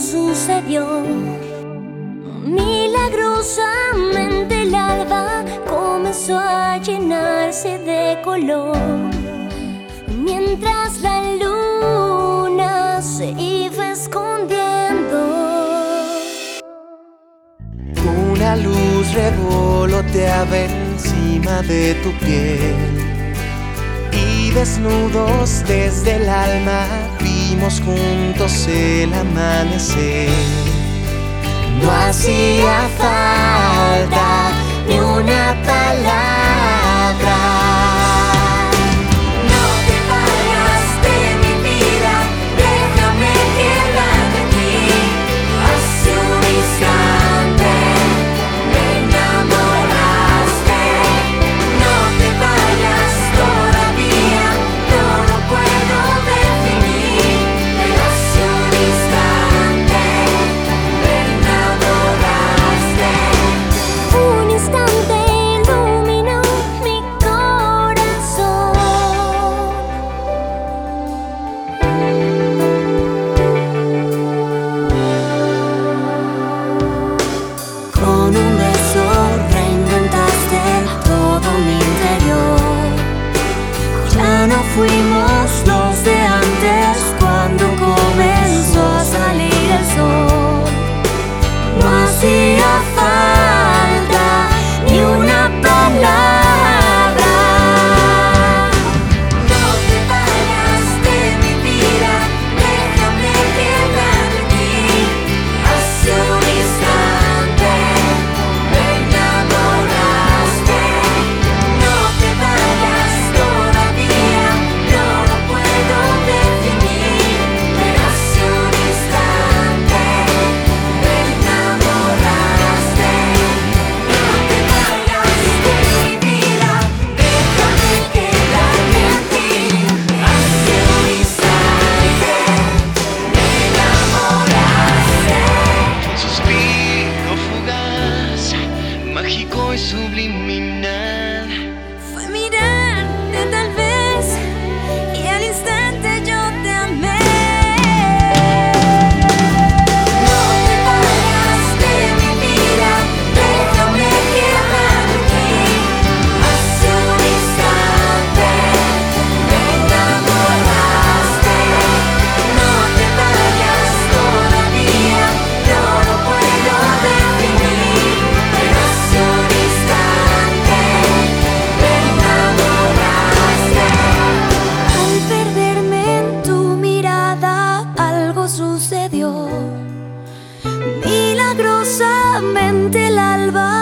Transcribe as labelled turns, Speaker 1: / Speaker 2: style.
Speaker 1: sucedió. Milagrosamente el alba comenzó a llenarse de color, mientras la luna se iba escondiendo.
Speaker 2: Una luz revoloteaba encima de tu piel y desnudos desde el alma vimos juntos el amanecer. No hacía falta
Speaker 1: fui me now. lentamente el alba.